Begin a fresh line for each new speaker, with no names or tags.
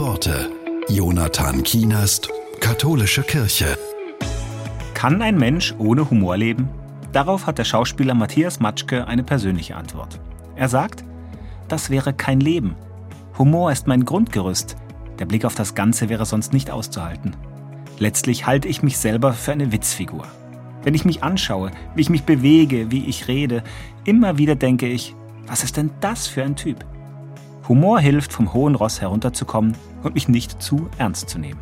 Worte. Jonathan Kienast, Katholische Kirche.
Kann ein Mensch ohne Humor leben? Darauf hat der Schauspieler Matthias Matschke eine persönliche Antwort. Er sagt, das wäre kein Leben. Humor ist mein Grundgerüst. Der Blick auf das Ganze wäre sonst nicht auszuhalten. Letztlich halte ich mich selber für eine Witzfigur. Wenn ich mich anschaue, wie ich mich bewege, wie ich rede, immer wieder denke ich, was ist denn das für ein Typ? Humor hilft, vom hohen Ross herunterzukommen und mich nicht zu ernst zu nehmen.